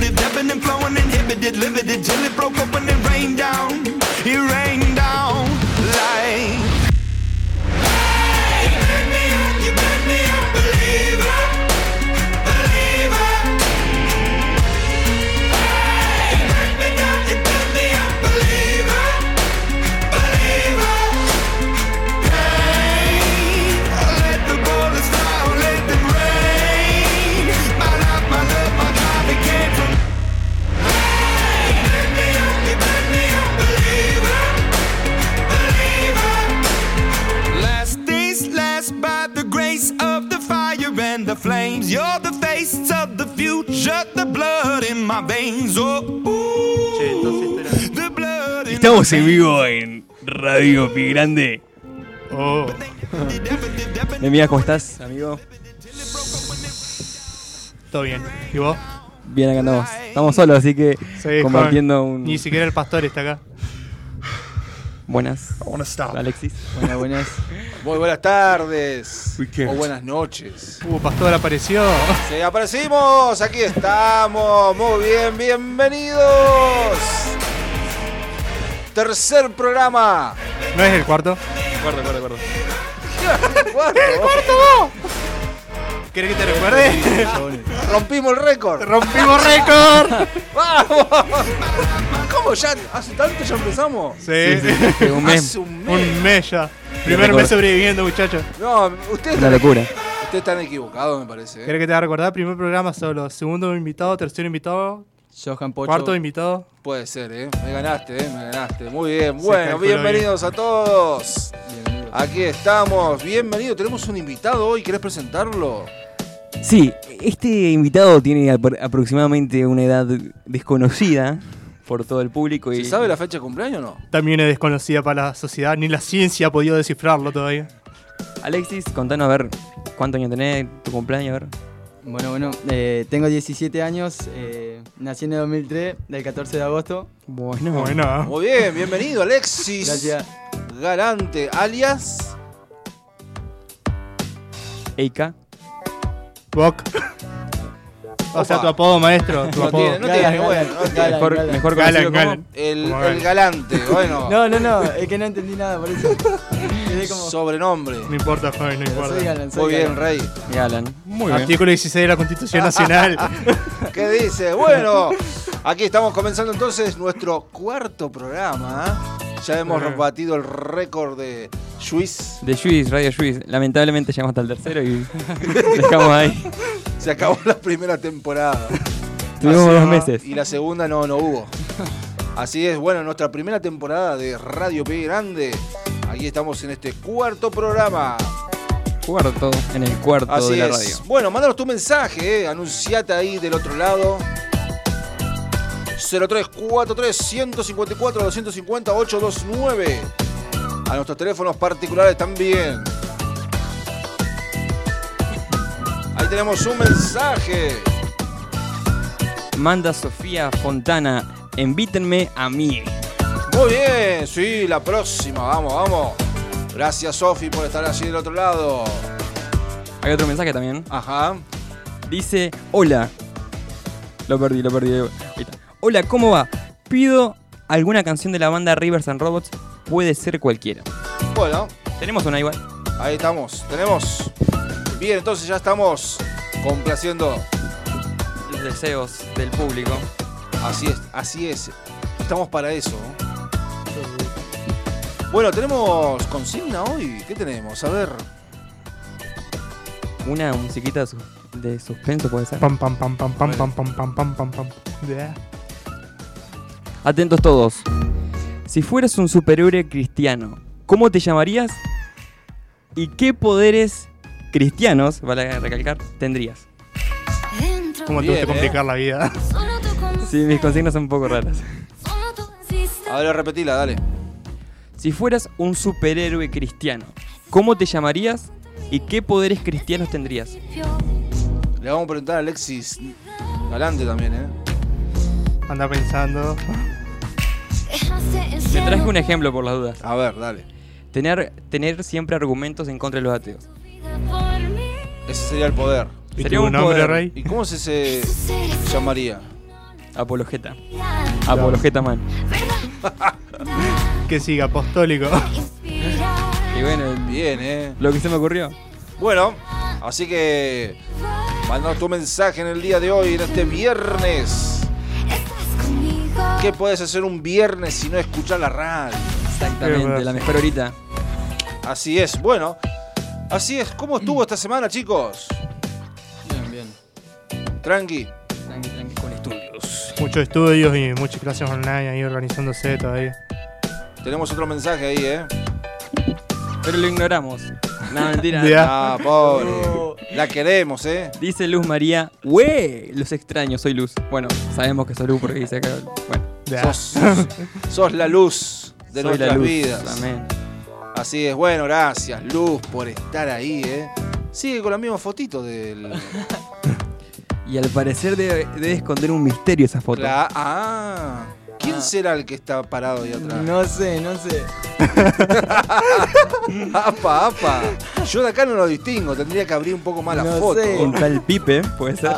lived, ebbing and flowing, inhibited, limited till it Estamos en vivo en Radio Pi Grande. Oh, Mira, ¿cómo estás, amigo? todo bien. ¿Y vos? Bien, acá andamos. Estamos solos, así que Sí, compartiendo joven. un. Ni siquiera el pastor está acá. Buenas, I wanna stop. Alexis. Buenas, buenas. Muy buenas tardes. O buenas noches. Uh, pastor apareció. Sí, aparecimos. Aquí estamos. Muy bien, bienvenidos. Tercer programa. ¿No es el cuarto? Guarda, guarda, guarda. Cuarto. ¿Querés que te recuerde? Rompimos el récord. ¡Rompimos récord! ¡Vamos! ¿Cómo ya? ¿Hace tanto ya empezamos? Sí, Sí, un mes. Hace un mes. un mes ya. Primer mes sobreviviendo, muchachos. No, ustedes Una locura. ustedes están equivocados, me parece. ¿eh? ¿Querés que te haga recordar? Primer programa solo. Segundo invitado, tercer invitado, Johan Pocho. cuarto invitado. Puede ser, ¿eh? Me ganaste, ¿eh? Me ganaste. Muy bien. Se Bueno, bienvenidos a todos. Bienvenido. Aquí estamos. Bienvenido. Tenemos un invitado hoy. ¿Querés presentarlo? Sí, este invitado tiene apro- aproximadamente una edad desconocida por todo el público. Y ¿Se sabe la fecha de cumpleaños o no? También es desconocida para la sociedad, ni la ciencia ha podido descifrarlo todavía. Alexis, contanos a ver cuántos años tenés, tu cumpleaños, a ver. Bueno, bueno, eh, tengo 17 años, eh, nací en el 2003, del 14 de agosto. Bueno, Bueno, Muy bien, bienvenido Alexis. Gracias. Galante, alias. Eika. Bok. O sea, tu apodo, maestro. Tu No apodo. tiene, no tiene, bueno, no tiene. Galan, Mejor, Galan. mejor Galan, conocido como- Galan. El, Como el Galan. galante, bueno. No, no, no, es que no entendí nada por eso. Como. Sobrenombre. No importa, joven, no importa. soy Galan, soy Muy bien, Galan. Rey. Galan. Muy bien. Artículo 16 de la Constitución Nacional. ¿Qué dice? Bueno, aquí estamos comenzando entonces nuestro cuarto programa. Ya hemos batido el récord de Suiz. De Juiz, Radio Juiz. Lamentablemente llegamos hasta el tercero y dejamos ahí. Se acabó la primera temporada. Tuvimos dos meses. Y la segunda no, no hubo. Así es, bueno, nuestra primera temporada de Radio P Grande. Aquí estamos en este cuarto programa. Cuarto, en el cuarto Así de la es. radio. Bueno, mándanos tu mensaje, eh. anunciate ahí del otro lado. 0343 154 250 829. A nuestros teléfonos particulares también. Ahí tenemos un mensaje. Manda Sofía Fontana. Invítenme a mí. Muy bien, sí, la próxima, vamos, vamos. Gracias Sofi por estar allí del otro lado. Hay otro mensaje también. Ajá. Dice, hola. Lo perdí, lo perdí. Ahí. Hola, ¿cómo va? Pido alguna canción de la banda Rivers and Robots. Puede ser cualquiera. Bueno, Tenemos una igual. ahí estamos. Tenemos. Bien, entonces ya estamos complaciendo. Los deseos del público. Así es, así es. Estamos para eso. Bueno, tenemos consigna hoy. ¿Qué tenemos? A ver. Una musiquita de sus- de suspenso puede ser. Pam, pam, pam, pam, pam, pam, pam, pam, pam, pam, pam. Atentos todos. Si fueras un superhéroe cristiano, ¿cómo te llamarías? ¿Y qué poderes cristianos, vale recalcar, tendrías? ¿Cómo te gusta complicar la vida? Sí, mis consignas son un poco raras. A ver, repetila, dale. Si fueras un superhéroe cristiano, ¿cómo te llamarías? ¿Y qué poderes cristianos tendrías? Le vamos a preguntar a Alexis Galante también, ¿eh? Anda pensando. Te traje un ejemplo por las dudas. A ver, dale. Tener, tener siempre argumentos en contra de los ateos. Ese sería el poder. ¿Y Sería un nombre, poder. Rey? ¿Y cómo se, se llamaría? Apologeta. Apologeta man. Que siga, apostólico. Y bueno, Bien, ¿eh? lo que se me ocurrió. Bueno, así que manda tu mensaje en el día de hoy, en este viernes. ¿Qué puedes hacer un viernes si no escuchar la radio? Exactamente, la mejor horita. Así es, bueno. Así es, ¿cómo estuvo esta semana, chicos? Bien, bien. Tranqui. Tranqui, tranqui, con estudios. Muchos estudios y muchas clases online ahí organizándose todavía. Tenemos otro mensaje ahí, ¿eh? Pero lo ignoramos. No, mentira. Ya. Ah, pobre. La queremos, ¿eh? Dice Luz María, ¡Wey! Los extraños, soy Luz. Bueno, sabemos que soy Luz porque dice acá. Bueno. Sos, sos la luz de soy nuestras Luz. vidas. Amén. Así es, bueno, gracias, Luz, por estar ahí, ¿eh? Sigue con la misma fotito del. Y al parecer debe, debe esconder un misterio esa foto. La- ah, ¿quién Ah. será el que está parado ahí atrás? No sé, no sé. Apa, apa. Yo de acá no lo distingo, tendría que abrir un poco más la No foto. sé. Un tal Pipe, puede ser.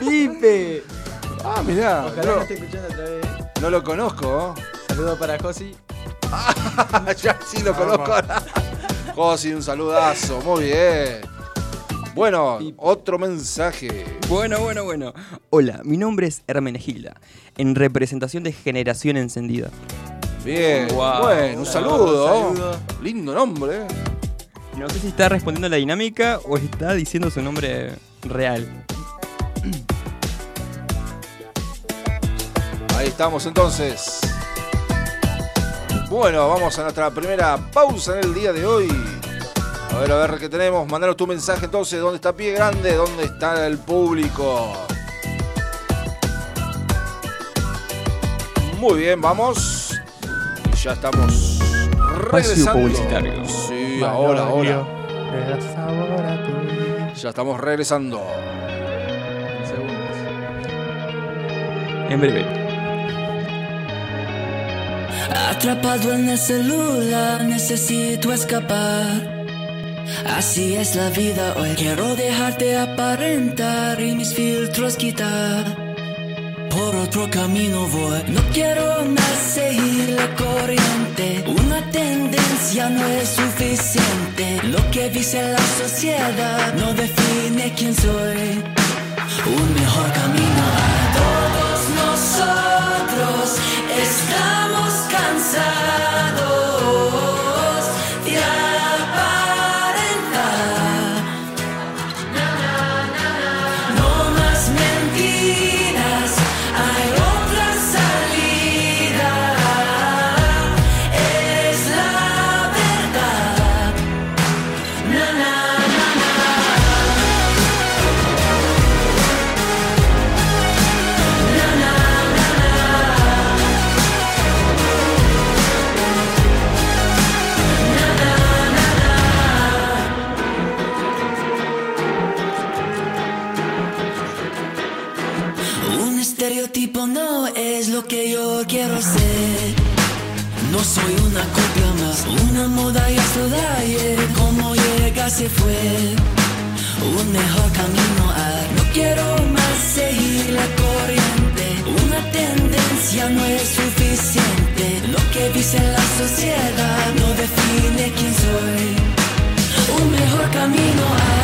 ¡Pipe! Ah, mirá, Ojalá no, me esté escuchando otra vez. ¿Eh? no lo conozco. Saludo para Josi. ya sí lo conozco. Josi, un saludazo, muy bien. Bueno, otro mensaje. Bueno, bueno, bueno. Hola, mi nombre es Hermenegilda, en representación de Generación Encendida. Bien, Wow. bueno, un saludo. Saludo. Lindo nombre. No sé si está respondiendo a la dinámica o está diciendo su nombre real. Ahí estamos entonces. Bueno, vamos a nuestra primera pausa en el día de hoy. A ver, a ver qué tenemos. Mandanos tu mensaje entonces. ¿Dónde está Pie Grande? ¿Dónde está el público? Muy bien, vamos. Y ya estamos regresando. publicitario. Sí, ahora, ahora. Ya estamos regresando. Segundos. En breve. Atrapado en el celular, necesito escapar. Así es la vida hoy. Quiero dejarte aparentar y mis filtros quitar. Por otro camino voy. No quiero más seguir la corriente. Una tendencia no es suficiente. Lo que dice la sociedad no define quién soy. Un mejor camino. Todos nosotros estamos cansados una moda y esto de. Como llega se fue, un mejor camino a. No quiero más seguir la corriente, una tendencia no es suficiente. Lo que dice la sociedad no define quién soy. Un mejor camino a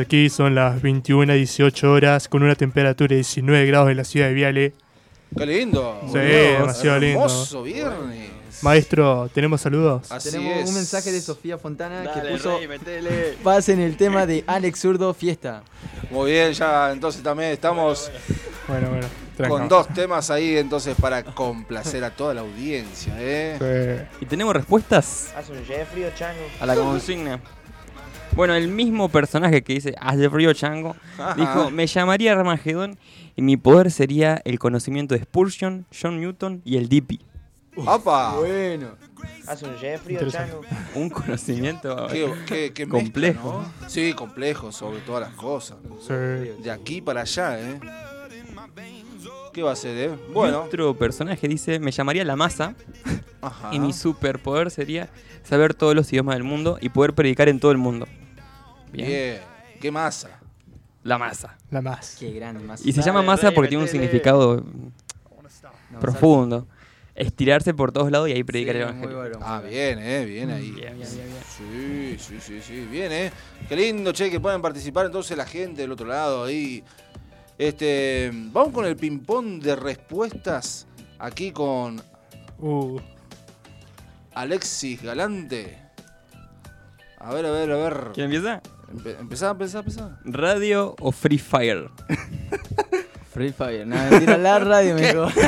aquí, son las 21 a 18 horas, con una temperatura de 19 grados en la ciudad de Viale. Qué lindo. Sí, demasiado lindo. Hermoso viernes. Maestro, ¿tenemos saludos? Así Tenemos es. un mensaje de Sofía Fontana que puso Rey, pasen el tema de Alex Zurdo Fiesta. Muy bien, ya entonces también estamos Bueno, bueno, con tranca. dos temas ahí entonces para complacer a toda la audiencia, ¿eh? Sí. ¿Y tenemos respuestas ¿Haz un Jeffrey o Chango? a la consigna? Bueno, el mismo personaje que dice Hace frío chango Ajá. dijo: Me llamaría Armagedón y mi poder sería el conocimiento de Spurgeon, John Newton y el Dippy. ¡Opa! Bueno, ¿Haz un Jeffrey o. Chango? Un conocimiento. Qué, qué- qué Complejo. mezcla, ¿no? Sí, complejo sobre todas las cosas. Sí. De aquí para allá, ¿eh? ¿Qué va a ser, eh? Bueno. Otro personaje dice: Me llamaría la masa Ajá. y mi superpoder sería saber todos los idiomas del mundo y poder predicar en todo el mundo. Bien. Bien. ¿Qué masa? La masa. La más. qué grande más. Y se llama masa porque tiene un significado No, profundo. Estirarse por todos lados y ahí Sí, predicar el evangelio. bueno, Ah, bien, eh, bien ahí. Bien, bien, bien, bien. Sí, sí, sí, sí, bien, eh. Qué lindo, che, que puedan participar entonces la gente del otro lado ahí. Este, vamos con el ping-pong de respuestas aquí con Uh, Alexis Galante. A ver, a ver, a ver. ¿Quién empieza? Empe- empezá, empezá, empezá. ¿Radio o Free Fire? Free Fire. No, mentira, la radio me dijo.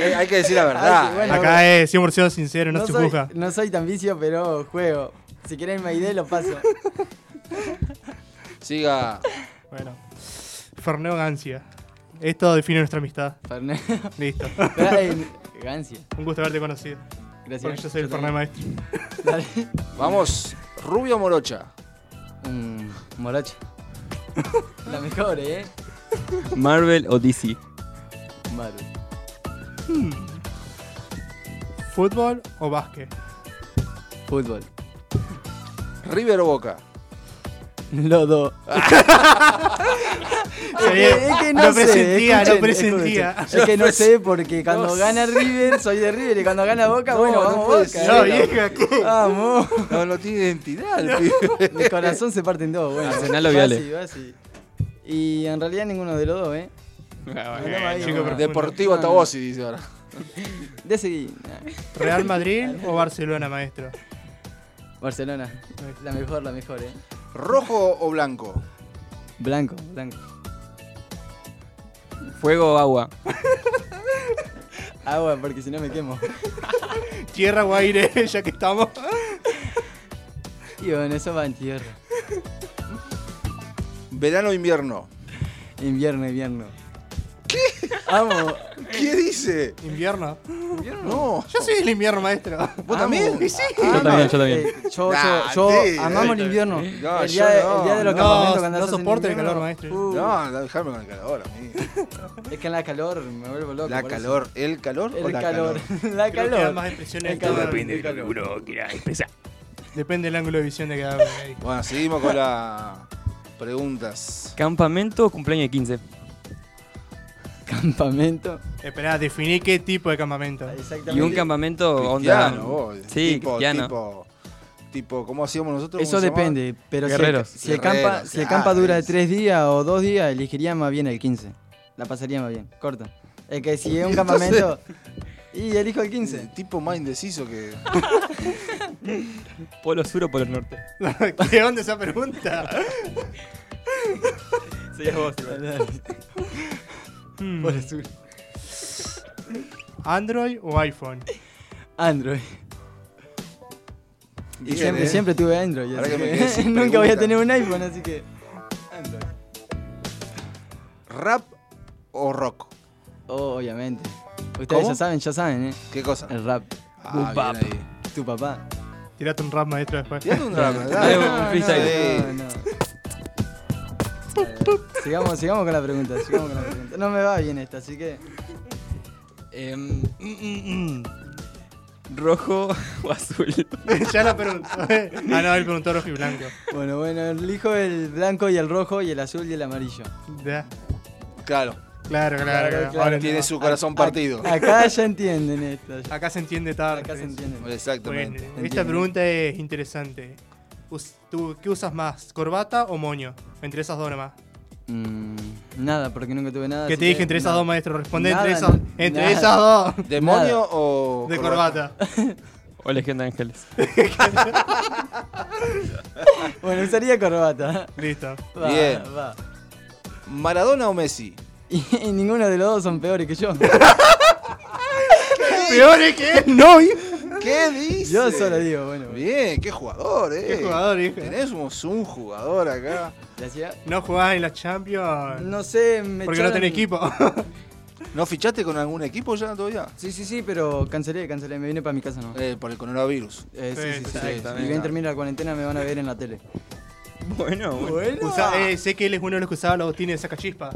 Eh, hay que decir la verdad. Bueno. Acá es 100% sincero, no, se soy, juzga. no soy tan vicio, pero juego. Si quieren mi ID, lo paso. Siga. Bueno. Ferneo Gancia. Esto define nuestra amistad. Fernet. Listo. Eh, Gancia. Un gusto haberte conocido. Gracias. Porque yo soy el Yo Fernet maestro. Dale. Vamos. Rubio Morocha. Morocha. La mejor, ¿eh? Marvel o DC. Marvel. ¿Fútbol o básquet? Fútbol. River o Boca. Los dos. Sabía- Es que no lo sé, presentía, escuchen, lo presentía. escuchen. Es que no sé, porque cuando gana River, soy de River, y cuando gana Boca, No, bueno, no vamos Boca. ser. No, vieja, ¿qué? Vamos. No, no tiene identidad el. Mi corazón se parte en dos, bueno. Arsenal o Viale. así, va así. Y en realidad ninguno de los dos, ¿eh? Andaba ahí, chico, Deportivo No, no. Tabosi, dice ahora. De seguir. ¿Real Madrid o Barcelona, maestro? Barcelona. La mejor, la mejor, ¿eh? ¿Rojo o blanco? Blanco, blanco. Fuego o agua. Agua, porque si no me quemo. Tierra o aire, ya que estamos. Y bueno, eso va en tierra. ¿Verano o invierno? Invierno, invierno. ¿Qué? Amo. ¿Qué dice? Invierno. No. Yo soy el invierno, maestro. ¿Vos también? Sí. Yo también, yo también. Eh, yo, Nah, yo, yo sí, amamos el eh, invierno. no, el, día de, no. el día de los No, campamentos cuando no en soporto el invierno, calor, maestro. uh, No, déjame con el calor a mí. Es que en la calor me vuelvo loco. La por eso. calor, ¿el calor o El la calor. calor? la Creo que calor. da más expresiones El todo. calor. Depende, el calor. depende del ángulo de visión de cada uno. ahí. Bueno, seguimos con las preguntas. Campamento o cumpleaños de 15. Campamento. Esperá, definí qué tipo de campamento. Exactamente. Y un campamento Cristiano, onda. vos. Sí, tipo, cristiano. Tipo, tipo, ¿cómo hacíamos nosotros? Eso depende, pero si el, Guerreros. si el Guerreros, si el campa dura es. tres días o dos días, elegiría más bien el 15. La pasaría más bien, corto. Es que si es un campamento. Y elijo el El 15. tipo más indeciso que. Polo sur o polo norte. ¿Qué onda esa pregunta? Serías vos. Hmm. Por sur. ¿Android o iPhone? Android. Y Bien, siempre, eh. siempre tuve Android. Ahora así que me que quedé sin nunca voy a pregunta. tener un iPhone, así que. Android. ¿Rap o rock? Oh, obviamente. Ustedes ¿Cómo? ya saben, ya saben, ¿eh? ¿Qué cosa? El rap. Ah, Bap. bien ahí. Tu papá. Tirate un rap, maestro, después. Tirate un rap, Dale, dale. un freestyle. No, no. Sigamos, sigamos con la pregunta, sigamos con la pregunta. No me va bien esta, así que. Em, mm, mm, mm. ¿Rojo o azul? ya la preguntó. ah, no, él preguntó rojo y blanco. Bueno, bueno, elijo el blanco y el rojo y el azul y el amarillo. Ya. Claro, Claro, claro. Claro, claro. Ahora tiene no. su corazón partido. Acá ya entienden esto. Acá se entiende tarde. Acá se entienden. Bueno, Exactamente. esta pregunta es interesante. ¿Tú qué usas más, corbata o moño? Entre esas dos nomás. Mm, nada, porque nunca tuve nada. ¿Qué te dije que entre esas nada. dos, maestro? Responde Nada, entre esas, entre nada. esas dos. ¿Demonio o.? De corbata. ¿O Legión de Ángeles? Bueno, usaría corbata. Listo. Va, Bien. va. ¿Maradona o Messi? Y, y ninguno de los dos son peores que yo. Peor es que él, no. ¿Qué dice? Yo solo digo, bueno. Bien, qué jugador, eh. Qué jugador, hijo. Tenemos un jugador acá. Gracias. No jugás en la Champions. No sé, me porque no tenés equipo. ¿No fichaste con algún equipo ya todavía? Sí, sí, sí, pero cancelé, cancelé. Me vine para mi casa, ¿no? Eh, por el coronavirus. Eh, sí, sí, sí, sí. exactamente. Y bien termina la cuarentena, me van a ver en la tele. Bueno, bueno. Usa- eh, sé que él es uno de los que usaba los botines de sacachispa.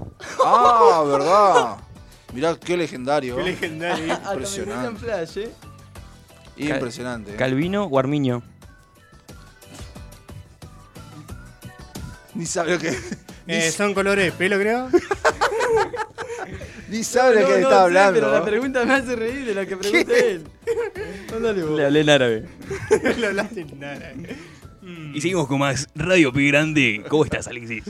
Ah, verdad. Mirá qué legendario. Qué legendario. En Impresionante. flash, ¿eh? Impresionante. eh. ¿Calvino o Armiño? Ni sabe lo que. Eh, son colores de pelo, creo. ni sabe lo No, que no está sé, hablando. Pero la pregunta me hace reír de lo que pregunta él. Ándale vos. Le hablé en árabe. Lo hablaste en nada. Mm. Y seguimos con más Radio Pi Grande. ¿Cómo estás, Alexis?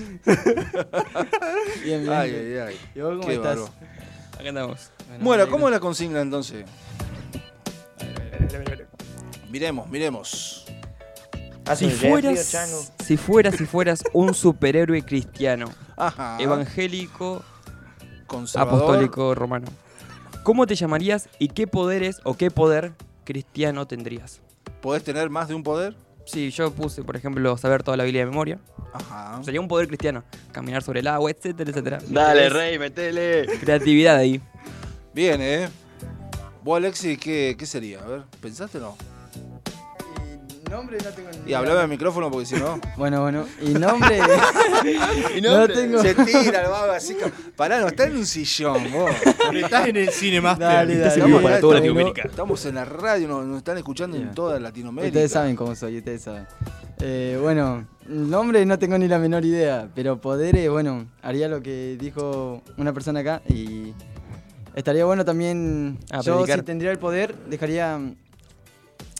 Bien, bien. Ay, ay, ay. ¿Y vos cómo Qué estás? Acá andamos. Bueno, me ¿cómo es la consigna entonces? Miremos, miremos. Si fueras, si fueras, si fueras un superhéroe cristiano, Ajá. evangélico apostólico romano. ¿Cómo te llamarías y qué poderes o qué poder cristiano tendrías? ¿Podés tener más de un poder? Sí, yo puse, por ejemplo, saber toda la Biblia de memoria. Ajá. Sería un poder cristiano. Caminar sobre el agua, etcétera, etcétera. Dale, rey, metele. Creatividad ahí. Bien, ¿eh? ¿Vos, Alexi, qué, qué sería? A ver, ¿pensaste o no? Y nombre no tengo ni Y hablame al micrófono porque si no. Bueno, bueno. Y nombre. y no tengo. Se tira el vago así. como- Pará, no está en un sillón, vos. Estás en el cine más Dale, dale. sirvió para acá, toda estamos- Latinoamérica. Estamos en la radio, nos, nos están escuchando en toda Latinoamérica. Ustedes saben cómo soy, ustedes saben. Eh, bueno, nombre no tengo ni la menor idea, pero poderes, bueno, haría lo que dijo una persona acá y estaría bueno también. Yo, predicar. si tendría el poder, dejaría mm,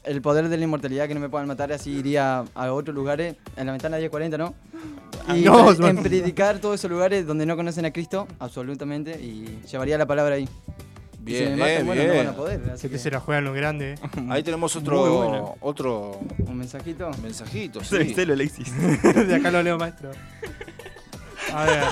el poder de la inmortalidad, que no me puedan matar, así iría a otros lugares, en la ventana 1040, ¿no? Y no, en predicar todos esos lugares donde no conocen a Cristo, absolutamente, y llevaría la palabra ahí. Y si Bien, me matan, eh, bueno, no bien. van a poder. Así Sé que que, se la juegan los grandes. eh. Ahí tenemos Muy otro, bueno. otro un mensajito. mensajito. Sí. Sí. Alexis. De acá lo leo, maestro. A ver,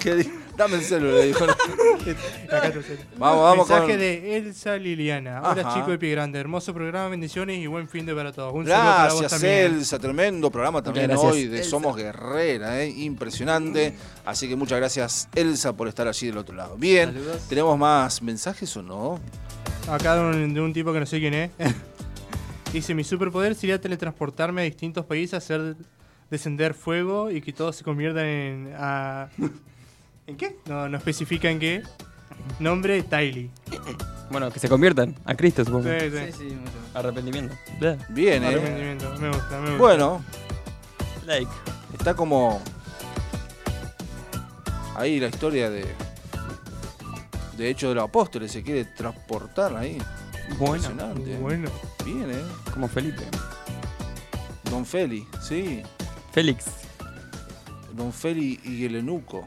¿Qué Dame el celular, le dijo. acá. Vamos, vamos Mensaje con. de Elsa Liliana. Hola Ajá. chicos de Pie Grande, hermoso programa, bendiciones y buen fin de para todos. Un saludo para vos también. Elsa. Tremendo programa también gracias, hoy de Elsa. Somos Guerrera, ¿eh? impresionante. Así que muchas gracias, Elsa, por estar allí del otro lado. Bien, Saludos. ¿tenemos más mensajes o no? Acá de un, de un tipo que no sé quién es. Dice, mi superpoder sería teletransportarme a distintos países, hacer descender fuego y que todos se conviertan en... a- ¿En qué? No, no especifica en qué. Nombre, Tylee. Bueno, que se conviertan a Cristo, supongo. Sí, Sí, sí. sí, mucho. Arrepentimiento. Bien, ¿eh? Arrepentimiento. Me gusta, me gusta. Bueno, Like. está como. Ahí la historia de. De hecho, de los apóstoles se quiere transportar ahí. Bueno, Impresionante. Bueno. Bien, ¿eh? como Felipe. Don Feli, sí. Félix. Don Feli y el Enuco.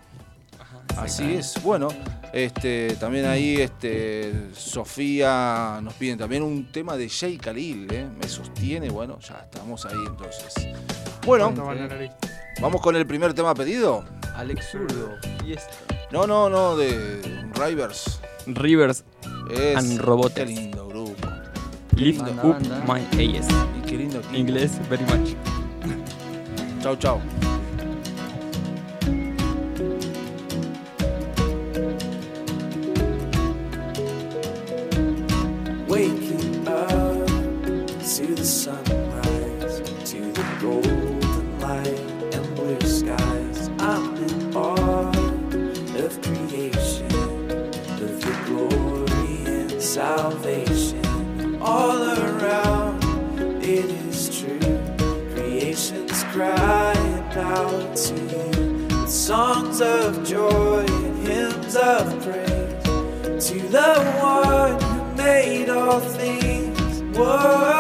Así es. Bueno, este, también ahí este, Sofía nos piden también un tema de Jay Khalil, ¿eh? Me sostiene, bueno, ya estamos ahí entonces. Bueno, vamos con el primer tema pedido. Alex Zurdo. Fiesta. No, no, no, de Rivers. Rivers Es And Robots. Qué lindo grupo. Lift Banda, Up banda. My AS. Y qué lindo. Inglés, very much. Chau, chau. To you with songs of joy and hymns of praise to the one who made all things. Whoa,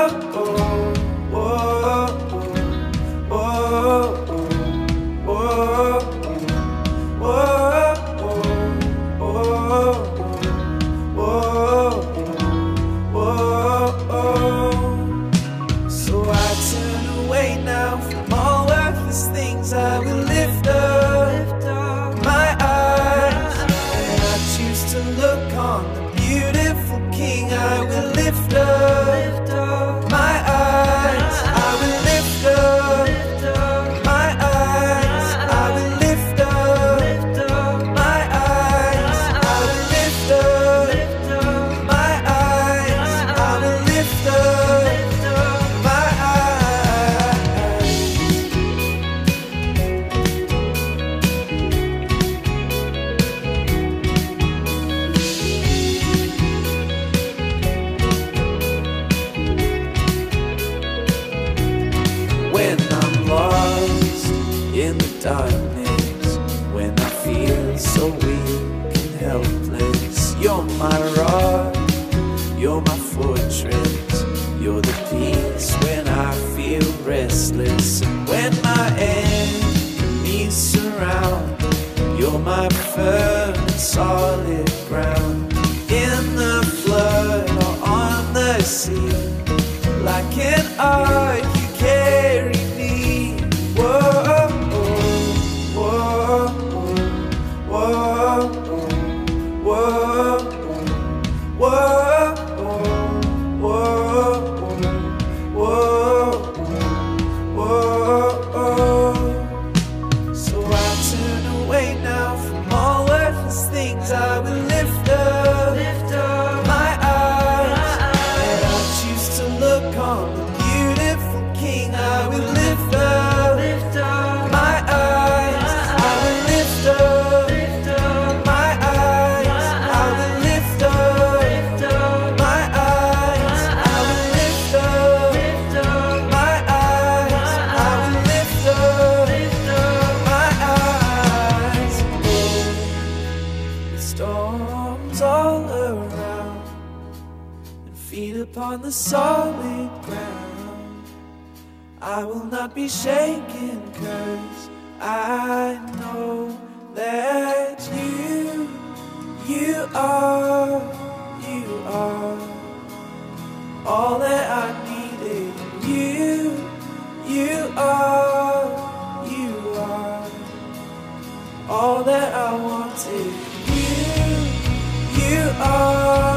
the solid ground. I will not be shaken, cause I know that you, you are, you are all that I needed. You, you are, you are all that I wanted. You, you are,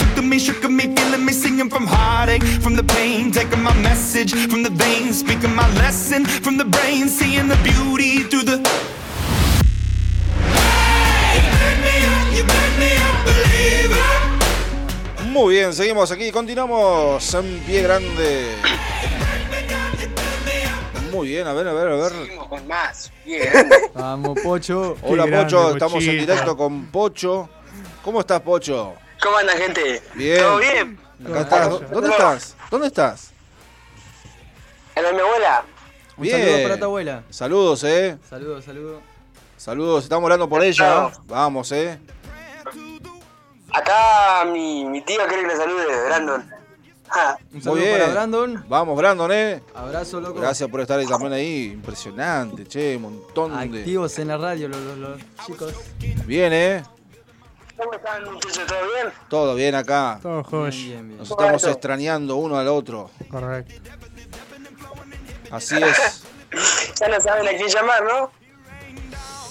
shook me, feeling me, singing from heartache, from the pain, taking my message from the veins, speaking my lesson from the brain, seeing the beauty through the. Muy bien, seguimos aquí, continuamos en pie grande. Muy bien, a ver, a ver, a ver. con más. Bien. Vamos, Pocho. Hola grande, Pocho, estamos en directo con Pocho. ¿Cómo estás, Pocho? ¿Cómo anda, gente? Bien. ¿Todo bien? Acá estás. ¿Dó- ¿Dónde estás? ¿Dónde estás? ¿En la mi abuela? Un Bien. saludo para tu abuela. Saludos, eh. Saludos, saludos. Saludos, estamos hablando por ella. Vamos, eh. Acá mi, mi tío quiere que le salude, Brandon. Ja. Un Muy saludo bien. para Brandon. Vamos, Brandon, eh. Abrazo, loco. Gracias por estar ahí también ahí. Impresionante, che, un montón de. Activos en la radio los, los- los chicos. Bien, eh. ¿Cómo están, muchachos? ¿Todo bien? Todo bien acá. Todo josh. Bien, bien. Nos estamos extrañando uno al otro. Correcto. Así es. Ya no saben a quién llamar, ¿no?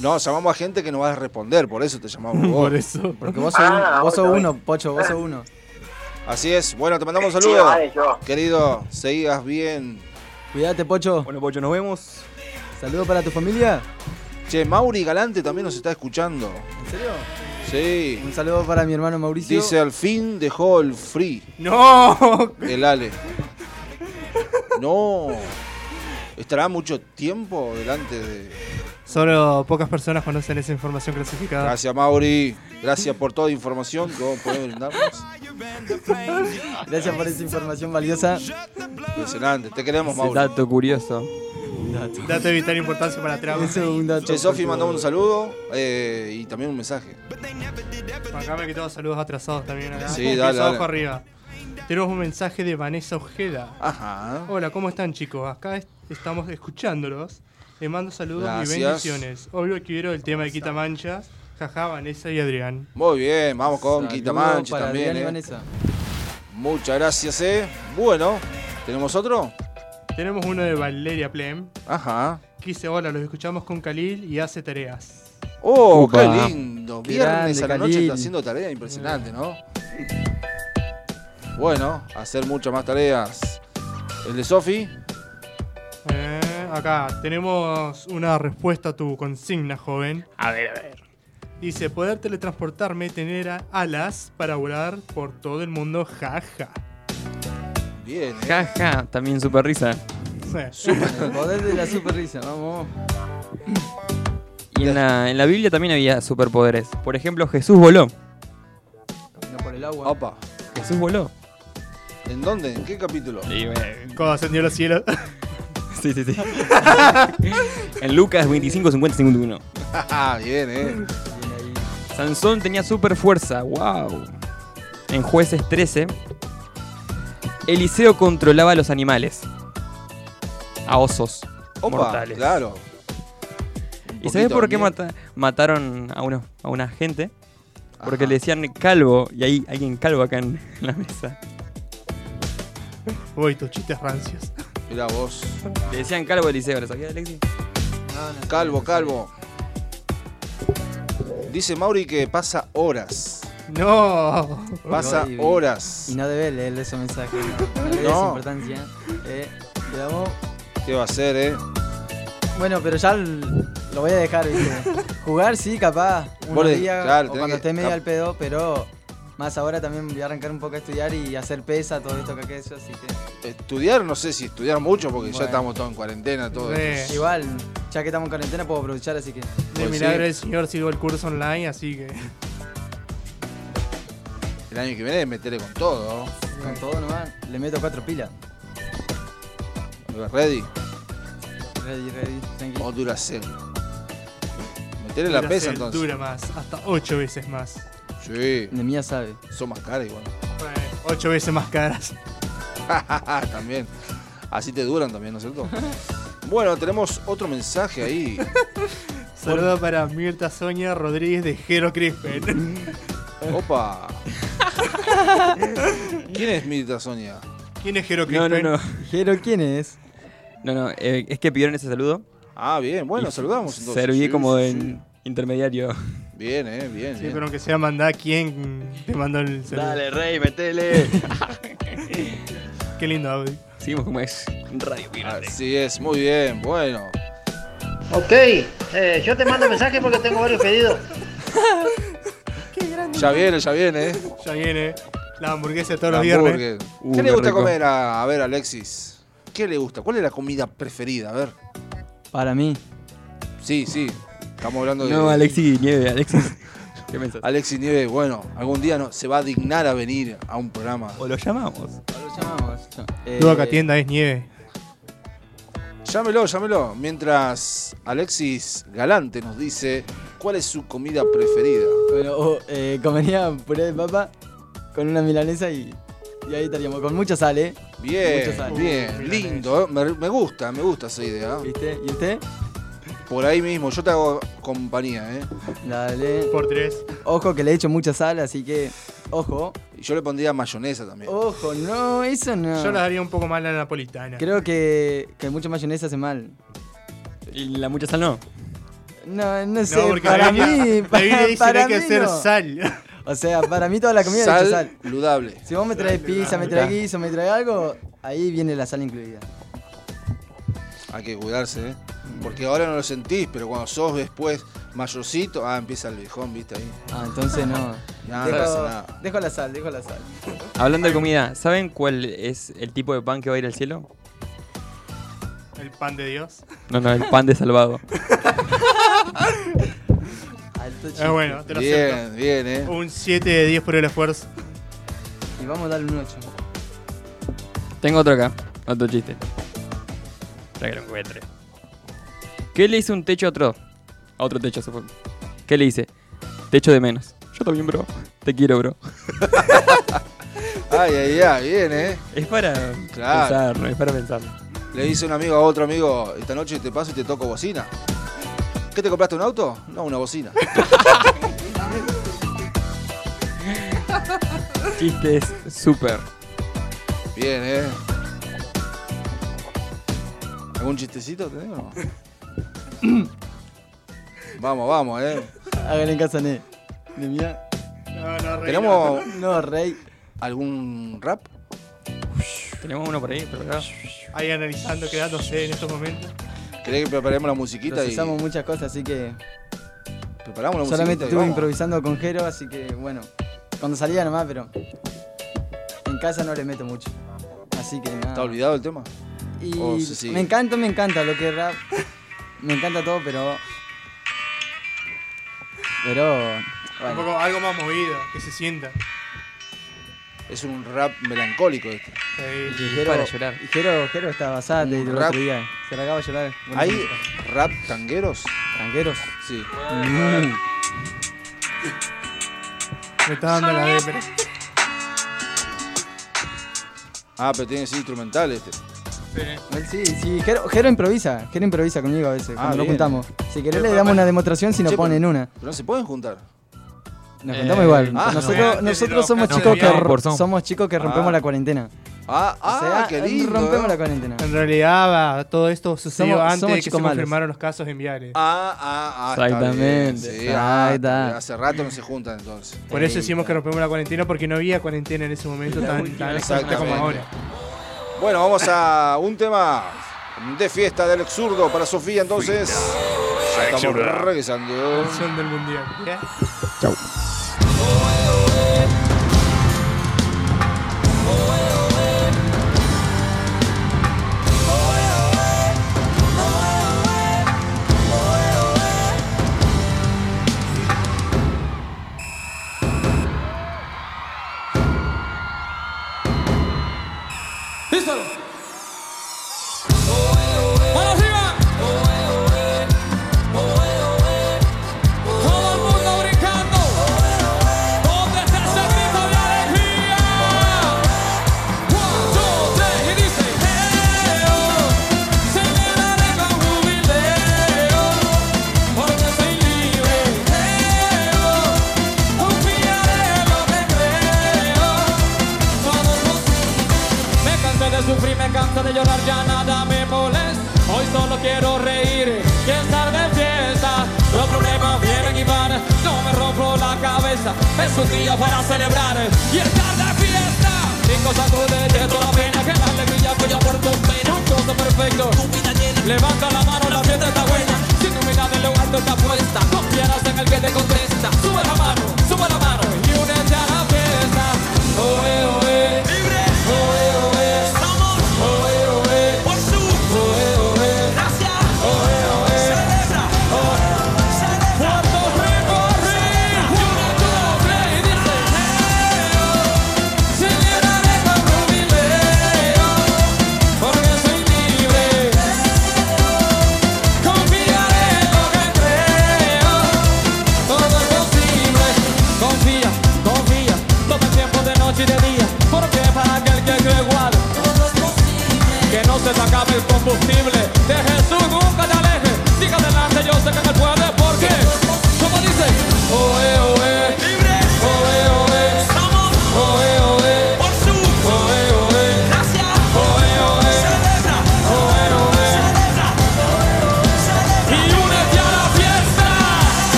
No, llamamos a gente que no va a responder, por eso te llamamos vos. Por eso. Porque vos sos, Ah, un- vos sos uno, Pocho, vos sos uno. Así es. Bueno, te mandamos un Sí, saludo. vale, yo. Querido, sigas bien. Cuídate, Pocho. Bueno, Pocho, nos vemos. Saludo para tu familia. Che, Mauri Galante también nos está escuchando. ¿En serio? Sí. Un saludo para mi hermano Mauricio. Dice, al fin dejó el free, ¡No! el Ale. No. ¿Estará mucho tiempo delante de...? Solo pocas personas conocen esa información clasificada. Gracias, Mauri. Gracias por toda la información que vos podés brindarnos. Gracias por esa información valiosa. Impresionante. Te queremos, Ese Mauri. dato curioso. Dato de vital importancia para trama. Eso es un dato. Che, Sofi mandó un saludo eh, y también un mensaje. Acá me quedó saludos atrasados también. Acá. Sí, dale, dale. abajo arriba. Tenemos un mensaje de Vanessa Ojeda. Ajá. Hola, ¿cómo están chicos? Acá est- estamos escuchándolos Le mando saludos Gracias. y bendiciones. Obvio quiero el tema de Quita Mancha. Jaja, Vanessa y Adrián. Muy bien, vamos con Saludos Quitamancha para también. Adrián y eh. Vanessa. Muchas gracias, eh. Bueno, ¿tenemos otro? Tenemos uno de Valeria Plem. Ajá. Que dice, hola, los escuchamos con Khalil y hace tareas. Oh, Upa. qué lindo. Qué Viernes grande, a la noche está haciendo tarea impresionante, ¿no? Bueno, hacer muchas más tareas. El de Sofi. Eh, acá tenemos una respuesta a tu consigna, joven. A ver, a ver. Dice, poder teletransportarme, tener a- alas para volar por todo el mundo, jaja. Bien, eh. Jaja, también super risa. Sí. El poder de la super risa, vamos. Y en la, en la Biblia también había superpoderes. Por ejemplo, Jesús voló. No por el agua. Opa. Jesús voló. ¿En dónde? ¿En qué capítulo? Sí, Cuando ascendió a los cielos. sí, sí. en Lucas 25, 50, 51. Ah, bien, eh. Bien ahí. Sansón tenía super fuerza. Wow. En Jueces 13, Eliseo controlaba a los animales. A osos. Opa, mortales. claro. Un ¿Y sabes por qué mata- mataron a, uno, a una gente? Porque Ajá. le decían calvo y hay alguien calvo acá en la mesa. Uy, tus chistes rancios. Mirá vos. Le decían calvo a Eliseo, ¿lo sabías, Alexi? No, no. Calvo, calvo. Dice Mauri que pasa horas. No. Pasa Y- horas. Y no debe leer esos mensajes. No, no le des No. importancia. Eh, le damos- ¿Qué va a hacer, eh? Bueno, pero ya lo voy a dejar, ¿viste? Jugar sí, capaz. Días claro, o cuando que- esté medio al pedo, pero más ahora también voy a arrancar un poco a estudiar y hacer pesa, todo esto que aquello, así que... Estudiar, no sé si estudiar mucho porque ya estamos todos en cuarentena, todo. Esto. Igual, ya que estamos en cuarentena puedo aprovechar, así que... De Pues milagro sí. del Señor sigo el curso online, así que. El año que viene meterle con todo. Con todo nomás, le meto cuatro pilas. ¿Ready? Ready, ready, tranqui. O Duracell. Meterle la Dura pesa entonces. Dura más, hasta 8 veces más. Sí. De mía sabe. Son más caras igual. 8 veces más caras. también. Así te duran también, ¿no es cierto? Bueno, tenemos otro mensaje ahí. Saludo para Mirta Sonia Rodríguez de Jero Crispen. Opa. ¿Quién es Mirta Sonia? ¿Quién es Jero No, no, no. Jero, ¿quién es? No, no, eh, es que pidieron ese saludo. Ah, bien, bueno, y saludamos entonces. Serví Sí, como sí, sí. intermediario. Bien, eh, bien. Sí, bien. pero aunque sea mandá quién te mandó el saludo. rey, metele. Qué lindo audio. Seguimos como es Radio Pirate. Así es, muy bien, bueno. Ok, eh, yo te mando mensaje porque tengo varios pedidos. Ya viene, ya viene, eh. Ya viene la hamburguesa de todos La los viernes. hamburguesa. Uh, ¿Qué le qué gusta rico. comer a, a ver, Alexis? ¿Qué le gusta? ¿Cuál es la comida preferida? A ver. Para mí. Sí, sí. Estamos hablando de. No, Alexi Nieve, Alexis. ¿Qué pensás? Alexis Nieve, bueno, algún día no, se va a dignar a venir a un programa. O lo llamamos. Lo llamamos. Eh, Luego acá tienda es nieve. Llámelo, llámelo. Mientras Alexis Galante nos dice cuál es su comida preferida. Bueno, o, eh, comería puré de papa con una milanesa y, y ahí estaríamos. Con mucha sal, ¿eh? Bien, Mucho sal. bien, lindo. ¿eh? Me, me gusta, me gusta esa idea. ¿Viste? ¿Y usted? Por ahí mismo, yo te hago compañía, ¿eh? Dale. Por tres. Ojo que le he hecho mucha sal, así que. Ojo. Y yo le pondría mayonesa también. Ojo, no, eso no. Yo la daría un poco más la napolitana. Creo que, que mucha mayonesa hace mal. ¿Y la mucha sal no? No, no sé, No, para mí. para, dice para que mí hacer no. sal. O sea, para mí toda la comida le sal, saludable. Si vos me traes pizza, me traes guiso, me traes algo, ahí viene la sal incluida. Hay que cuidarse, ¿eh? Porque ahora no lo sentís, pero cuando sos después mayorcito, ah, empieza el viejón, ¿viste ahí? Ah, entonces no. No, no pasa dejo, nada. dejo la sal, dejo la sal. Hablando de comida, ¿saben cuál es el tipo de pan que va a ir al cielo? El pan de Dios. No, no, el pan de salvado. Alto chiste. Es bueno, te lo acepto. Bien, bien, ¿eh? Un 7 de 10 por el esfuerzo. Y vamos a darle un 8. Tengo otro acá, otro chiste. Espera que lo encuentre. ¿Qué le hizo un techo a otro? A otro techo, se fue. ¿Qué le dice? Techo de menos. Yo también, bro. Te quiero, bro. Ay, ay, ay, bien, ¿eh? Es para Claro. pensar, no es para pensar. Le dice un amigo a otro amigo, esta noche te paso y te toco bocina. ¿Qué te compraste un auto? No, una bocina. Chistes súper. Bien, ¿eh? ¿Algún chistecito tenés o no? vamos, vamos, ¿eh? Háganle en casa, ne. De mía. No, no, rey. ¿Tenemos No, rey. algún rap? Tenemos uno por ahí, pero claro. Ahí analizando, quedándose en estos momentos. ¿Querés que preparemos la musiquita y Procesamos muchas cosas, así que preparamos la musiquita? solamente y estuve vamos? improvisando con Jero, así que bueno. Cuando salía nomás, pero en casa no le meto mucho. Así que nada. ¿Está olvidado el tema? Y Oh, sí, sí. me encanta, me encanta lo que es rap. Me encanta todo, pero. Pero. Un poco, algo más movido, que se sienta. Es un rap melancólico este. Sí. y Jero, para llorar. Jero, Jero está basada Un el rap. otro día. Se le acaba de llorar. Buena ¿Hay música. rap tangueros? Tranqueros. Sí. Mm. Me está dando la depre. Ah, pero tiene que ser instrumental este. Sí, sí, Jero, Jero improvisa, Jero improvisa conmigo a veces, Ah, cuando bien. juntamos. Si querés le damos una demostración si nos ponen pero- una. Pero no se pueden juntar. Nos Eh, juntamos igual. ah, nosotros no. nosotros somos No, chicos que por somos chicos que rompemos Ah. la cuarentena. Ah, O ah, sea, qué lindo. rompemos la cuarentena. En realidad, va, todo esto sucedió Somos- antes somos de que se malos. confirmaron los casos en Viales. Ah, ah, ah. Exactamente. sí, ah. Hace rato no se juntan entonces. Por eso decimos que rompemos la cuarentena, porque no había cuarentena en ese momento tan, tan exacta como ahora. Bueno, vamos a un tema de fiesta del exurdo para Sofía entonces. Estamos regresando. Canción del mundial. ¿ya?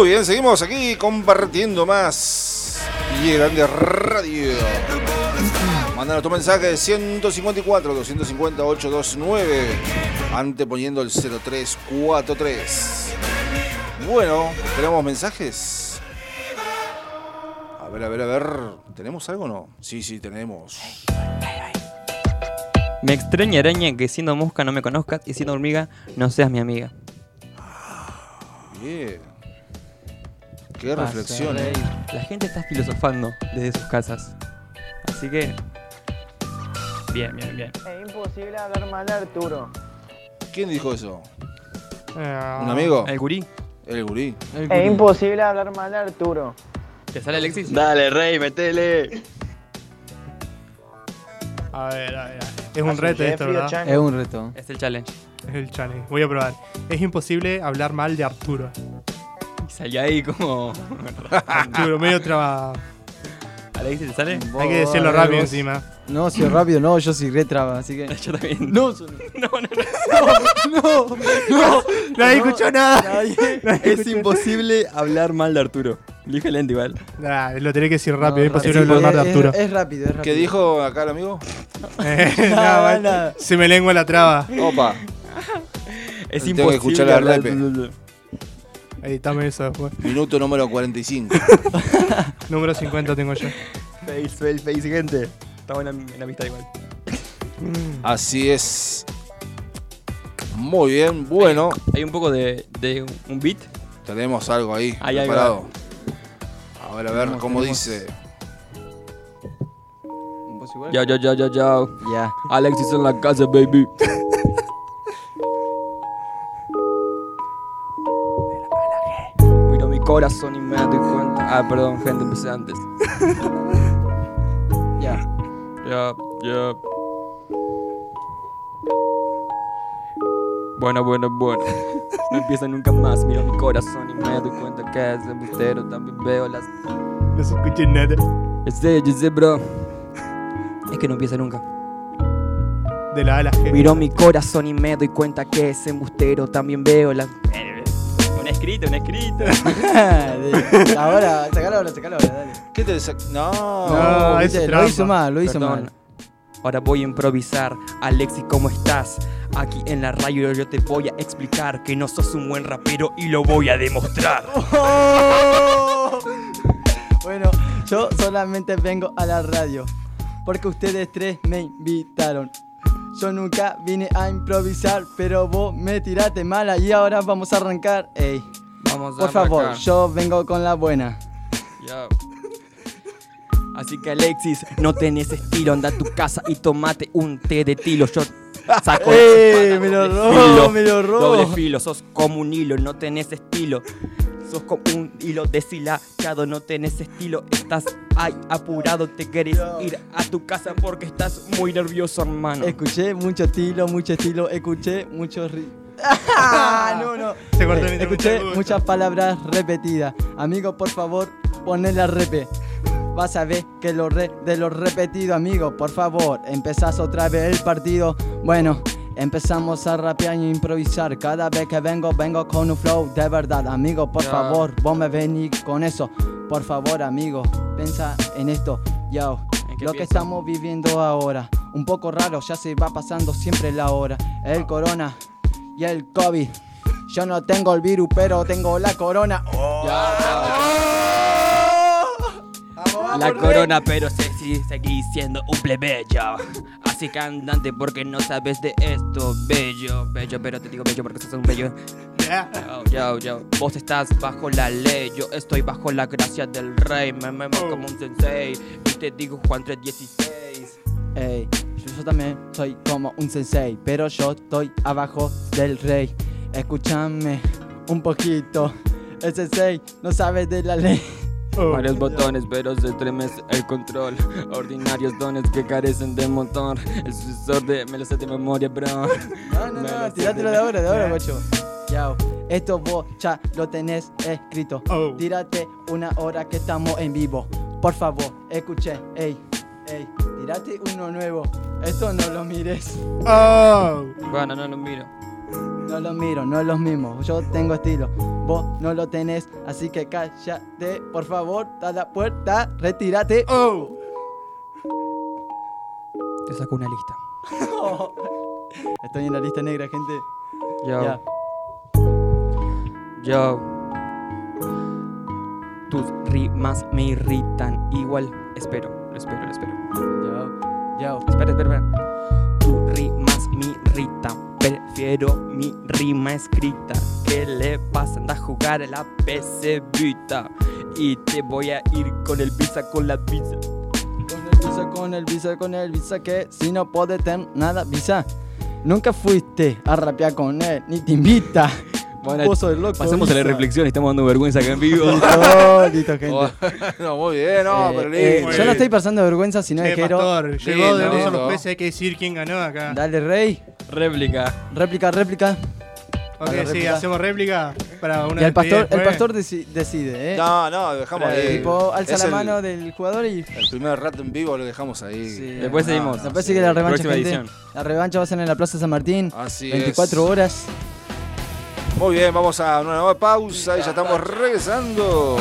Muy bien, seguimos aquí compartiendo más. Y Grande Radio. Mándanos tu mensaje 154 250 829 anteponiendo el 0343. Bueno, ¿tenemos mensajes? A ver, a ver, a ver. ¿Tenemos algo o no? Sí, sí, tenemos. Me extraña araña que siendo mosca no me conozcas y siendo hormiga no seas mi amiga. Bien. Qué reflexión, eh. La gente está filosofando desde sus casas. Así que. Bien, bien, bien. Es imposible hablar mal de Arturo. ¿Quién dijo eso? Eh, ¿Un amigo? El gurí. El gurí. Es imposible hablar mal de Arturo. ¿Te sale Alexis? Dale, rey, metele. A ver, a ver. a ver. Es un reto esto, ¿verdad? Es un reto. Es el challenge. Es el challenge. Voy a probar. Es imposible hablar mal de Arturo. Y salió ahí como. Arturo, medio trabado. Alexis, ¿te sale? Hay que decirlo rápido encima. No, si es rápido, no, yo soy retraba, así que. Yo también. No, yo No, no, no, no, no. Nadie escuchó nada. Nadie. Nadie Es escuchó imposible hablar mal de Arturo. Lo dije lento igual. Nah, lo tenés que decir rápido. es No, imposible hablar mal de Arturo. Es, es rápido, es rápido. ¿Qué dijo acá el amigo? Eh, Nada, nada. Se me lengua la traba. Opa. Es Tengo que imposible escuchar la hablar- repe. Editame eso después. Minuto número 45. Número 50 tengo yo. Face, face, face, gente. Estamos en la, en la amistad igual. Así es. Muy bien, bueno. Hay un poco de, de un beat. Tenemos algo ahí Hay algo. preparado. A ver, a ver Tenemos- cómo tenemos- dice. Ya, ya, ya, ya, ya. Ya. Alexis en la casa, baby. corazón y me doy cuenta. Ah, perdón, gente, empecé antes. Ya. Ya, ya. Bueno, bueno, bueno. No empieza nunca más. Miro mi corazón y me doy cuenta que es embustero. También veo las. No se escucha nada. Sé, ya sé, bro. Es que no empieza nunca. De la A a la G. Miro mi corazón y me doy cuenta que es embustero. También veo las. Un escrito, un escrito. ahora, sacalo ahora, sacalo ahora, dale. ¿Qué te sac- No. No, viste, lo hizo mal, lo hizo Perdón. mal. Ahora voy a improvisar. Alexi, ¿cómo estás? Aquí en la radio yo te voy a explicar que no sos un buen rapero y lo voy a demostrar. Bueno, yo solamente vengo a la radio porque ustedes tres me invitaron. Yo nunca vine a improvisar, pero vos me tiraste mala y ahora vamos a arrancar. Ey, Vamos a por favor, yo vengo con la buena. Ya. Así que Alexis, no tenés estilo, anda a tu casa y tomate un té de tilo. Yo saco ¡Eh! me lo doble robó, filo, me lo. Doble filo, sos como un hilo, no tenés estilo. Sos como un hilo deshilachado, no tenés estilo. Estás ahí apurado, te querés ir a tu casa porque estás muy nervioso, hermano. Escuché mucho estilo, mucho estilo, escuché muchos ri- no, no. Se cortó Eh, Escuché muchas palabras repetidas. Amigo, por favor, ponle la repe. Vas a ver que lo re de lo repetido, amigo. Por favor, empezás otra vez el partido. Bueno, empezamos a rapear y improvisar. Cada vez que vengo, vengo con un flow de verdad. Amigo, por favor, vos me venís con eso. Por favor, amigo, piensa en esto. Yo, ¿En qué lo que estamos viviendo ahora. Un poco raro, ya se va pasando siempre la hora. El corona y el COVID. Yo no tengo el virus, pero tengo la corona. La corona, pero se, sí, seguís siendo un plebeyo. Así que andante porque no sabes de esto. Bello, bello, pero te digo bello porque sos un bello. Yo, yo, yo. Vos estás bajo la ley, yo estoy bajo la gracia del rey. Me memo como un sensei. Y te digo Juan 316. Ey, yo, yo también soy como un sensei, pero yo estoy abajo del rey. Escúchame un poquito. El sensei no sabe de la ley. Varios botones, pero se estremece el control. Ordinarios dones que carecen de motor. El sucesor de me lo sé de memoria, bro. No, no, Me no, tirátelo de ahora, de ahora, guacho. Yao, esto vos ya lo tenés escrito. Tírate una hora que estamos en vivo. Por favor, escuché, ey, ey, tírate uno nuevo. Esto no lo mires. Bueno, no lo miro. No lo miro, no es lo mismo. Yo tengo estilo. Vos no lo tenés, así que cállate, por favor, da la puerta, retírate. Te saco una lista. Estoy en la lista negra, gente. Yo. Ya. Yo. Tus rimas me irritan. Igual, espero, lo espero, lo espero. Yo, yo. Espera, espera, espera. Tus rimas me irritan. Prefiero mi rima escrita. ¿Qué le pasa? Anda a jugar a la PC Vita. Y te voy a ir con el visa, con la visa. Con el visa, con el visa, con el visa, que si no puedes tener nada, visa. Nunca fuiste a rapear con él, ni te invita. Bueno, Vos sos loco, pasemos a la reflexión, estamos dando vergüenza acá en vivo. Listo, listo, gente. Oh, no, muy bien, no, Eh, pero eh, yo no estoy pasando vergüenza, sino es Jero. pastor, llegó de los jueces, hay que decir quién ganó acá. Dale, rey. Réplica. Réplica, réplica. Ok, sí, réplica. hacemos réplica para una Y el pastor, el pastor deci- decide, ¿eh? No, no, dejamos ahí. Tipo, alza Es la el- mano del jugador y. El primer rato en vivo lo dejamos ahí. Sí, Después no, seguimos. no, Después sigue la revancha, gente. La revancha va a ser en la Plaza San Martín. Así 24 es. horas. Muy bien, vamos a una nueva pausa y ya estamos regresando.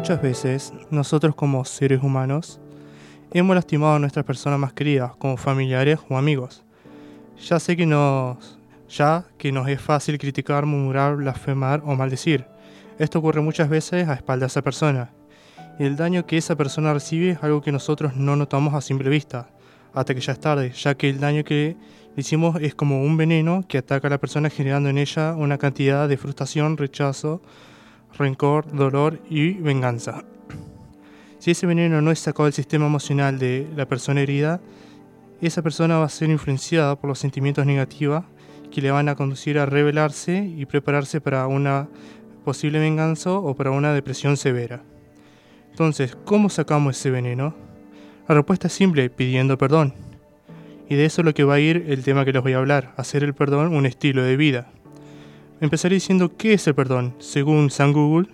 Muchas veces nosotros como seres humanos hemos lastimado a nuestras personas más queridas, como familiares o amigos. Ya sé que nos, ya que nos es fácil criticar, murmurar, blasfemar o maldecir. Esto ocurre muchas veces a espaldas de esa persona. Y el daño que esa persona recibe es algo que nosotros no notamos a simple vista, hasta que ya es tarde, ya que el daño que le hicimos es como un veneno que ataca a la persona generando en ella una cantidad de frustración, rechazo, rencor, dolor y venganza. Si ese veneno no es sacado del sistema emocional de la persona herida, esa persona va a ser influenciada por los sentimientos negativos que le van a conducir a rebelarse y prepararse para una posible venganza o para una depresión severa. Entonces, ¿cómo sacamos ese veneno? La respuesta es simple, pidiendo perdón. Y de eso es lo que va a ir el tema que les voy a hablar, hacer el perdón un estilo de vida. Empezaré diciendo qué es el perdón. Según San Google,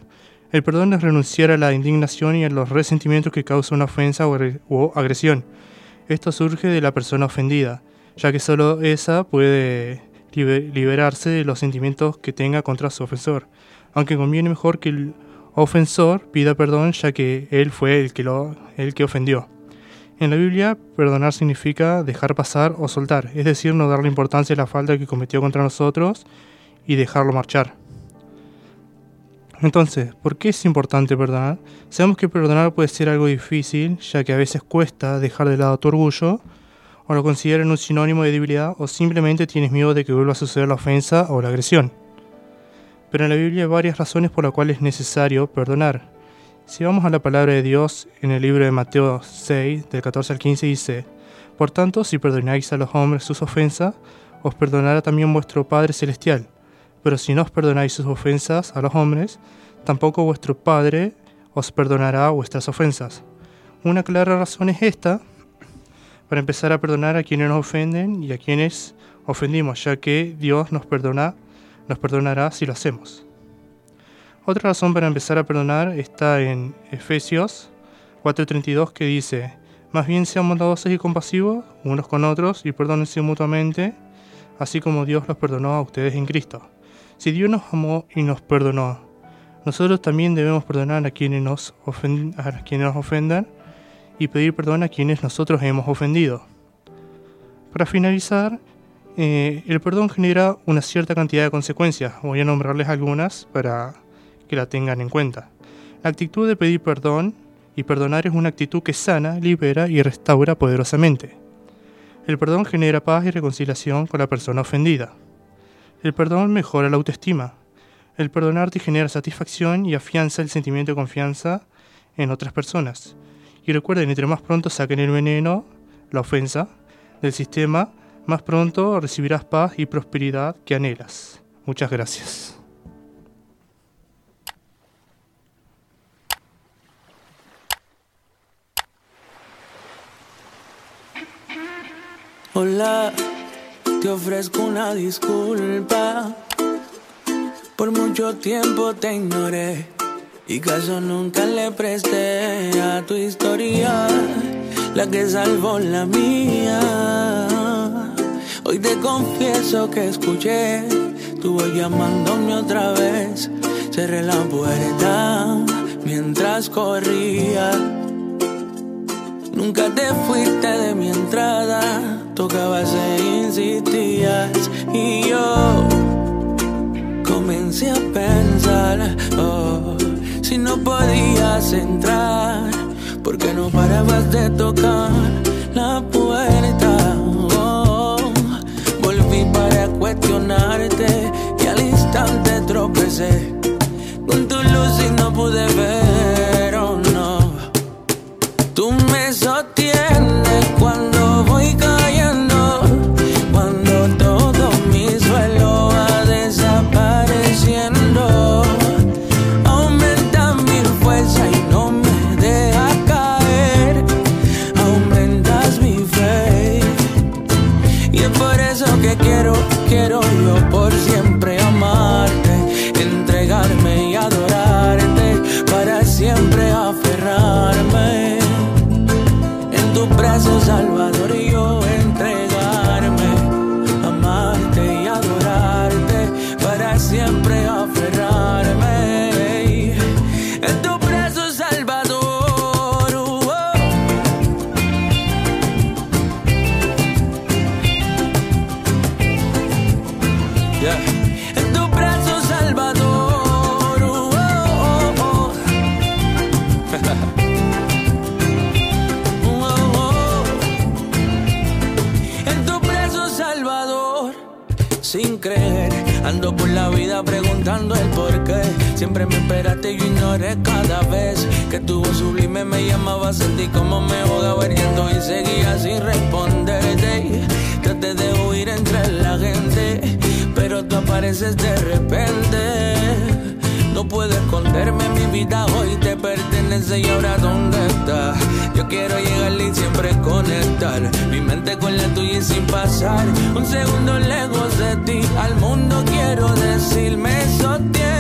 el perdón es renunciar a la indignación y a los resentimientos que causa una ofensa o agre- o agresión. Esto surge de la persona ofendida, ya que solo esa puede libe- liberarse de los sentimientos que tenga contra su ofensor, aunque conviene mejor que el ofensor pida perdón ya que él fue el que, lo, el que ofendió. En la Biblia, perdonar significa dejar pasar o soltar, es decir, no darle importancia a la falta que cometió contra nosotros y dejarlo marchar. Entonces, ¿por qué es importante perdonar? Sabemos que perdonar puede ser algo difícil, ya que a veces cuesta dejar de lado tu orgullo, o lo consideran un sinónimo de debilidad, o simplemente tienes miedo de que vuelva a suceder la ofensa o la agresión. Pero en la Biblia hay varias razones por las cuales es necesario perdonar. Si vamos a la palabra de Dios, en el libro de Mateo 6, del 14 al 15, dice, Por tanto, si perdonáis a los hombres sus ofensas, os perdonará también vuestro Padre Celestial. Pero si no os perdonáis sus ofensas a los hombres, tampoco vuestro Padre os perdonará vuestras ofensas. Una clara razón es esta, para empezar a perdonar a quienes nos ofenden y a quienes ofendimos, ya que Dios nos perdona, nos perdonará si lo hacemos. Otra razón para empezar a perdonar está en Efesios 4:32 que dice, más bien sean bondadosos y compasivos unos con otros y perdónense mutuamente, así como Dios los perdonó a ustedes en Cristo. Si Dios nos amó y nos perdonó, nosotros también debemos perdonar a quienes nos, a quienes nos ofendan y pedir perdón a quienes nosotros hemos ofendido. Para finalizar, eh, el perdón genera una cierta cantidad de consecuencias. Voy a nombrarles algunas para que la tengan en cuenta. La actitud de pedir perdón y perdonar es una actitud que sana, libera y restaura poderosamente. El perdón genera paz y reconciliación con la persona ofendida. El perdón mejora la autoestima. El perdonar te genera satisfacción y afianza el sentimiento de confianza en otras personas. Y recuerden, entre más pronto saquen el veneno, la ofensa, del sistema, más pronto recibirás paz y prosperidad que anhelas. Muchas gracias. Hola, te ofrezco una disculpa. Por mucho tiempo te ignoré y caso nunca le presté a tu historia, la que salvó la mía. Hoy te confieso que escuché tu voz llamándome otra vez. Cerré la puerta mientras corría. Nunca te fuiste de mi entrada, tocabas e insistías y yo comencé a pensar, oh, si no podías entrar, porque no parabas de tocar la puerta. Oh, volví para cuestionarte y al instante tropecé con tu luz y no pude ver, yo ignoré cada vez que tu voz sublime me llamaba. Sentí como me ahogaba llanto y seguía sin responderte. Traté de huir entre la gente, pero tú apareces de repente. No puedo esconderme, mi vida hoy te pertenece y ahora dónde está. Yo quiero llegar y siempre conectar mi mente con la tuya y sin pasar un segundo lejos de ti. Al mundo quiero decir, me sostienes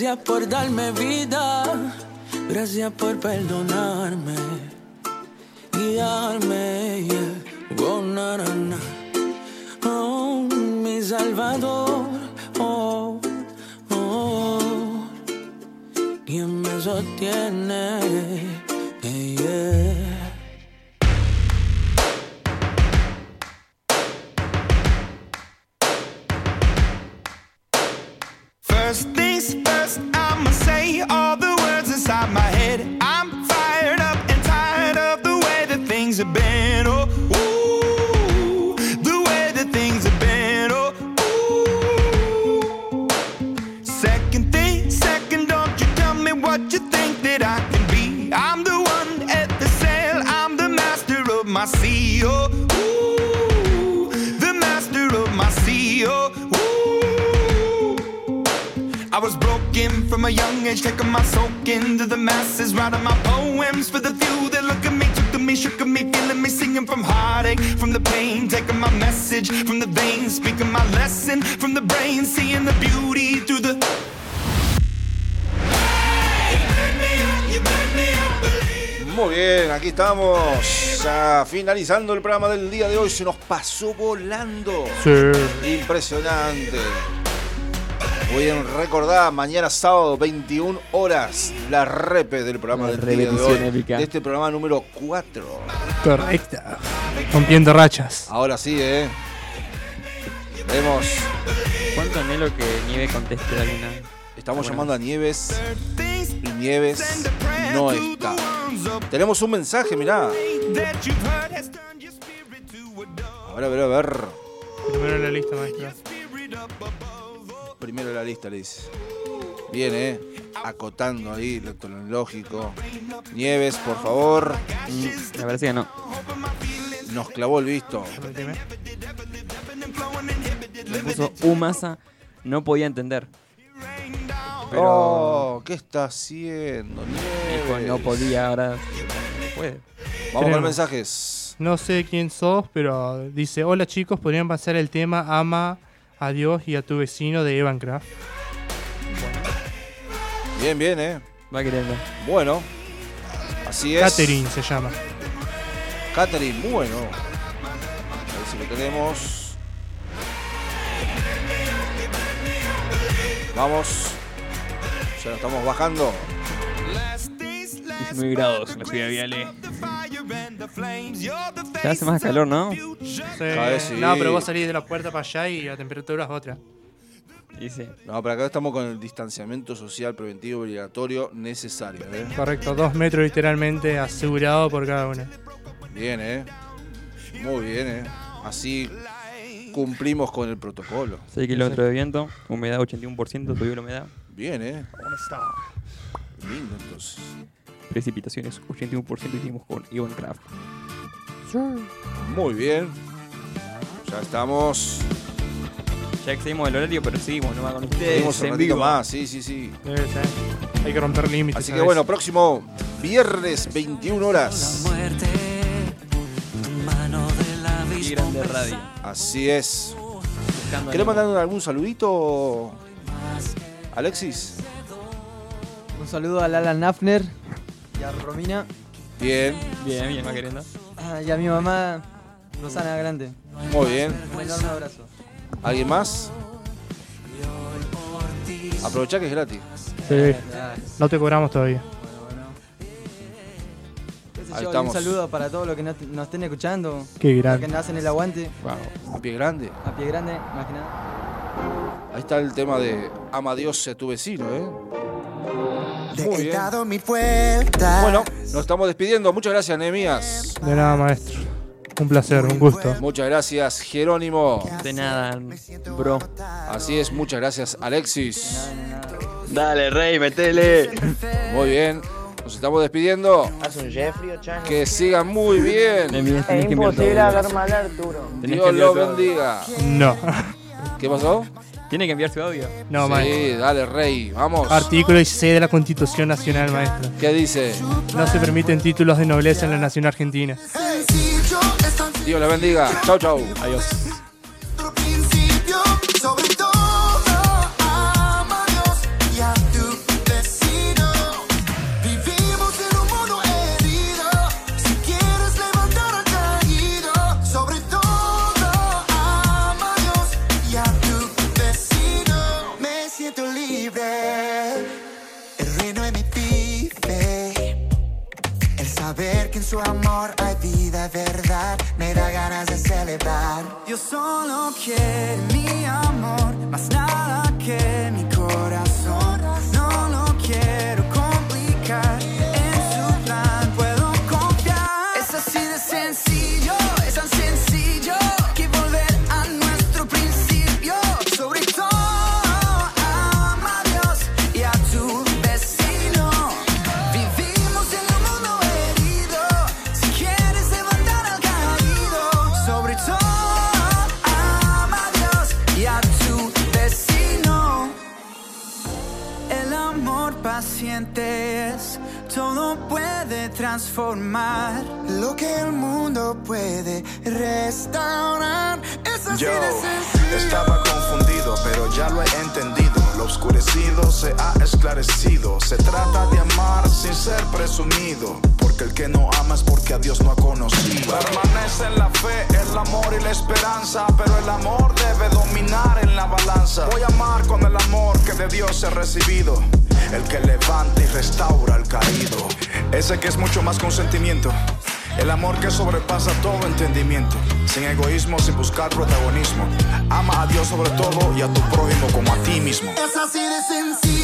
Gracias por darme vida, gracias por perdonarme y darme, few that look at me, took to me, shook at me, feeling me, singing from heartache, from the pain, taking my message from the veins, speaking my lesson from the brain, seeing the beauty through the. Muy bien, aquí estamos. Ya finalizando el programa del día de hoy. Se nos pasó volando. Sí. Impresionante. Muy bien, recordá, mañana sábado, 21 horas, la repe del programa La del día de hoy. épica. De este programa número 4. Correcta. Rompiendo rachas. Ahora sí, ¿eh? Vemos. ¿Cuánto anhelo que Nieve conteste alguna? Estamos Bueno. llamando a Nieves. Y Nieves no está. Tenemos un mensaje, mirá. A ver, a ver, a ver. Primero en la lista, maestra. Primero la lista, le dice. Bien, ¿eh? Acotando ahí lo tecnológico. Nieves, por favor. Me parece que no. Nos clavó el visto. Le puso Umasa, no podía entender. Pero Oh, ¿qué está haciendo, Nieves? no podía, ahora puede. Vamos con mensajes. No sé quién sos, pero dice, hola chicos, podrían pasar el tema Ama a Dios y a tu vecino de Evancraft. Bien, bien, ¿eh? Va queriendo. Bueno. Así es. Catherine se llama. Catherine, bueno. A ver si lo tenemos. Vamos. Ya lo estamos bajando. 19 grados en la ciudad de Viale. Ya hace más calor, ¿no? Sí. Cada vez sí. No, pero vos salís de la puerta para allá y la temperatura es otra. Dice. No, pero acá estamos con el distanciamiento social preventivo obligatorio necesario, ¿eh? Correcto, dos metros literalmente asegurado por cada una. Bien, ¿eh? Muy bien, ¿eh? Así cumplimos con el protocolo. 6 kilómetros de viento, humedad 81%, subió la humedad. Bien, ¿eh? Lindo, entonces. Precipitaciones 81% hicimos con Ivan Kraft. Muy bien. Ya estamos. Ya excedimos el horario, pero seguimos nomás con ustedes en ratito vivo. más, sí, sí, sí. Sí, sí. Hay que romper límites. Así que bueno, próximo viernes 21 horas. Qué grande radio. Así es. ¿Querés mandar algún saludito, Alexis? Un saludo a Lala Nafner y a Romina Bien, Bien, bien, ah, y a mi mamá Rosana Grande. muy bien. Un enorme abrazo. ¿Alguien más? Aprovechá que es gratis. Sí. No te cobramos todavía. Ahí yo, estamos. Un saludo para todos los que nos, nos estén escuchando. Qué Los grande. que nos hacen el aguante. A pie grande. A pie grande, más que nada. Ahí está el tema de ama a Dios a tu vecino, ¿eh? Muy bien. Bueno, nos estamos despidiendo. Muchas gracias, Nehemías. De nada, maestro. Un placer, un gusto. Muchas gracias, Jerónimo. De nada, bro. Así es, muchas gracias, Alexis. Dale, Rey, metele. Muy bien. Nos estamos despidiendo. ¿Haz un Jeffrey o Chano? Que sigan muy bien. Es imposible hablar mal de Arturo. Dios lo bendiga. No. ¿Qué pasó? Tiene que enviar su audio. No, sí, maestro. dale, Rey. Vamos. Artículo 16 de la Constitución Nacional, maestro. ¿Qué dice? No se permiten títulos de nobleza en la nación argentina. Dios le bendiga. Chau, chau. Adiós. Su amor hay vida, verdad, me da ganas de celebrar. Dios solo quiere mi amor, más nada que mi corazón. No lo quiero complicar, en su plan puedo confiar. Es así de sencillo, es tan sencillo transformar. Lo que el mundo puede restaurar. Es así Yo de sencillo. estaba confundido, pero ya lo he entendido. Lo oscurecido se ha esclarecido. Se trata de amar sin ser presumido. Porque el que no ama es porque a Dios no ha conocido. Permanece en la fe, el amor y la esperanza. Pero el amor debe dominar en la balanza. Voy a amar con el amor que de Dios he recibido. El que levanta y restaura al caído. Ese que es mucho más que un sentimiento. El amor que sobrepasa todo entendimiento, sin egoísmo, sin buscar protagonismo. Ama a Dios sobre todo y a tu prójimo como a ti mismo. Es así de sencillo.